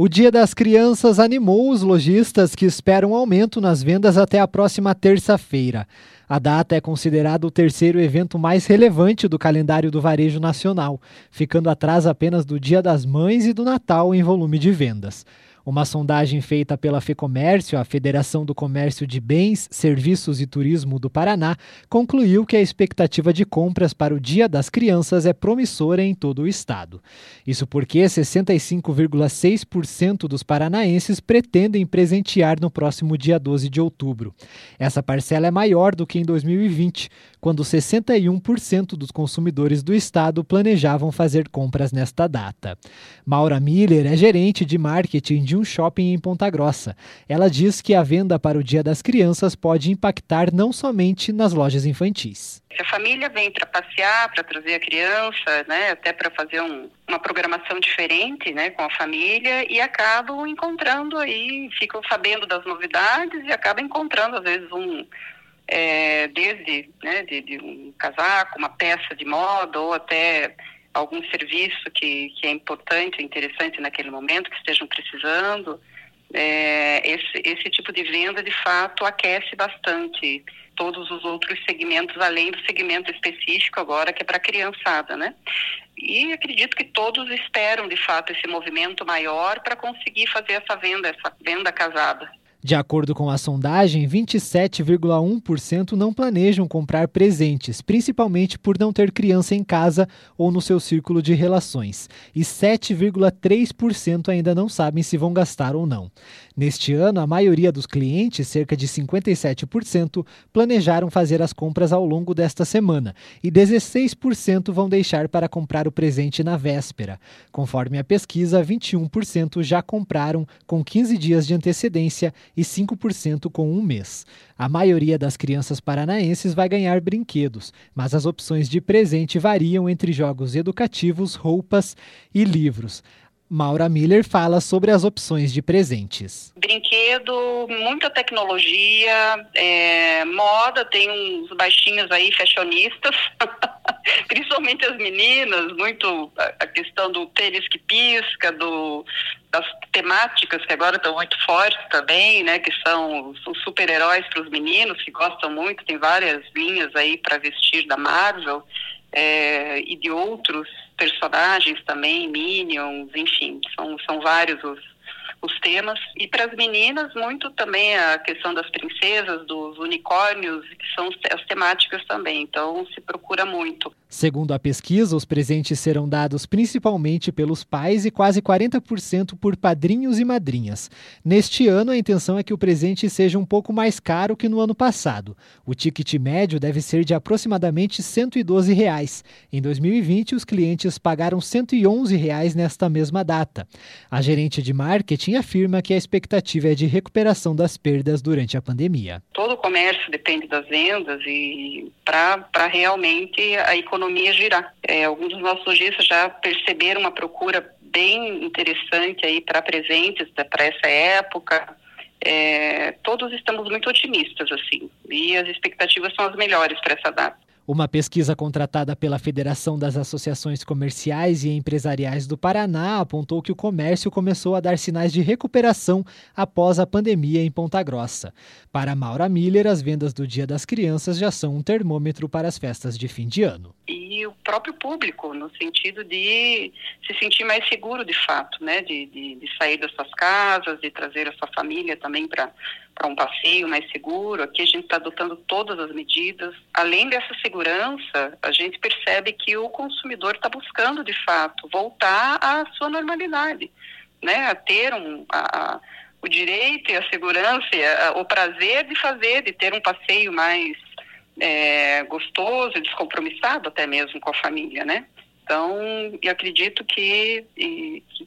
O Dia das Crianças animou os lojistas que esperam aumento nas vendas até a próxima terça-feira. A data é considerada o terceiro evento mais relevante do calendário do varejo nacional, ficando atrás apenas do Dia das Mães e do Natal em volume de vendas. Uma sondagem feita pela FEComércio, a Federação do Comércio de Bens, Serviços e Turismo do Paraná, concluiu que a expectativa de compras para o Dia das Crianças é promissora em todo o estado. Isso porque 65,6% dos paranaenses pretendem presentear no próximo dia 12 de outubro. Essa parcela é maior do que em 2020, quando 61% dos consumidores do estado planejavam fazer compras nesta data. Maura Miller é gerente de marketing de um shopping em Ponta Grossa. Ela diz que a venda para o Dia das Crianças pode impactar não somente nas lojas infantis. Se a família vem para passear, para trazer a criança, né, até para fazer um, uma programação diferente, né, com a família e acabam encontrando aí, ficam sabendo das novidades e acabam encontrando às vezes um é, desde né, de, de um casaco, uma peça de moda ou até algum serviço que, que é importante, interessante naquele momento, que estejam precisando, é, esse, esse tipo de venda, de fato, aquece bastante todos os outros segmentos, além do segmento específico agora, que é para a criançada, né? E acredito que todos esperam, de fato, esse movimento maior para conseguir fazer essa venda, essa venda casada. De acordo com a sondagem, 27,1% não planejam comprar presentes, principalmente por não ter criança em casa ou no seu círculo de relações, e 7,3% ainda não sabem se vão gastar ou não. Neste ano, a maioria dos clientes, cerca de 57%, planejaram fazer as compras ao longo desta semana, e 16% vão deixar para comprar o presente na véspera. Conforme a pesquisa, 21% já compraram com 15 dias de antecedência e 5% com um mês. A maioria das crianças paranaenses vai ganhar brinquedos, mas as opções de presente variam entre jogos educativos, roupas e livros. Maura Miller fala sobre as opções de presentes. Brinquedo, muita tecnologia, é, moda, tem uns baixinhos aí, fashionistas, principalmente as meninas, muito a questão do tênis que pisca, do, das temáticas que agora estão muito fortes também, né, que são os super-heróis para os meninos, que gostam muito, tem várias linhas aí para vestir da Marvel é, e de outros personagens também, Minions, enfim, são, são vários os, os temas. E para as meninas, muito também a questão das princesas, dos unicórnios, que são as temáticas também. Então, se procura muito. Segundo a pesquisa, os presentes serão dados principalmente pelos pais e quase 40% por padrinhos e madrinhas. Neste ano, a intenção é que o presente seja um pouco mais caro que no ano passado. O ticket médio deve ser de aproximadamente 112 reais. Em 2020, os clientes pagaram 111 reais nesta mesma data. A gerente de marketing afirma que a expectativa é de recuperação das perdas durante a pandemia. Todo o comércio depende das vendas e para realmente a economia economia girar. É, alguns dos nossos lojistas já perceberam uma procura bem interessante aí para presentes né, para essa época. É, todos estamos muito otimistas assim e as expectativas são as melhores para essa data. Uma pesquisa contratada pela Federação das Associações Comerciais e Empresariais do Paraná apontou que o comércio começou a dar sinais de recuperação após a pandemia em Ponta Grossa. Para Maura Miller, as vendas do Dia das Crianças já são um termômetro para as festas de fim de ano. E o próprio público, no sentido de se sentir mais seguro de fato, né? de, de, de sair das suas casas, de trazer a sua família também para um passeio mais seguro. Aqui a gente está adotando todas as medidas. Além dessa segurança, a gente percebe que o consumidor está buscando, de fato, voltar à sua normalidade, né? A ter um, a, a, o direito e a segurança, o prazer de fazer, de ter um passeio mais é, gostoso, descompromissado até mesmo com a família, né? Então, eu acredito que,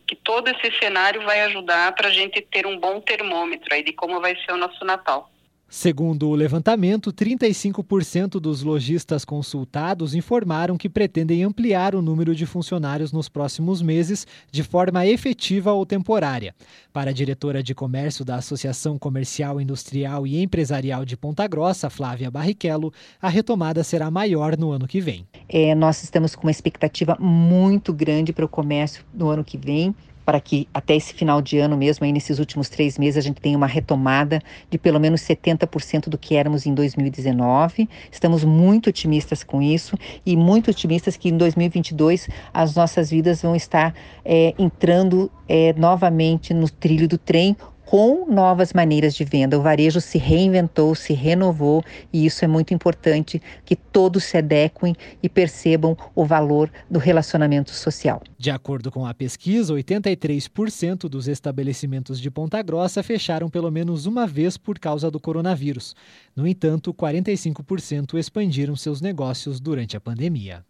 que todo esse cenário vai ajudar para a gente ter um bom termômetro aí de como vai ser o nosso Natal. Segundo o levantamento, 35% dos lojistas consultados informaram que pretendem ampliar o número de funcionários nos próximos meses de forma efetiva ou temporária. Para a diretora de comércio da Associação Comercial, Industrial e Empresarial de Ponta Grossa, Flávia Barrichello, a retomada será maior no ano que vem. É, nós estamos com uma expectativa muito grande para o comércio no ano que vem para que até esse final de ano mesmo, aí nesses últimos três meses, a gente tenha uma retomada de pelo menos 70% do que éramos em 2019. Estamos muito otimistas com isso e muito otimistas que em 2022 as nossas vidas vão estar é, entrando é, novamente no trilho do trem com novas maneiras de venda. O varejo se reinventou, se renovou e isso é muito importante que todos se adequem e percebam o valor do relacionamento social. De acordo com a pesquisa, 83% dos estabelecimentos de Ponta Grossa fecharam pelo menos uma vez por causa do coronavírus. No entanto, 45% expandiram seus negócios durante a pandemia.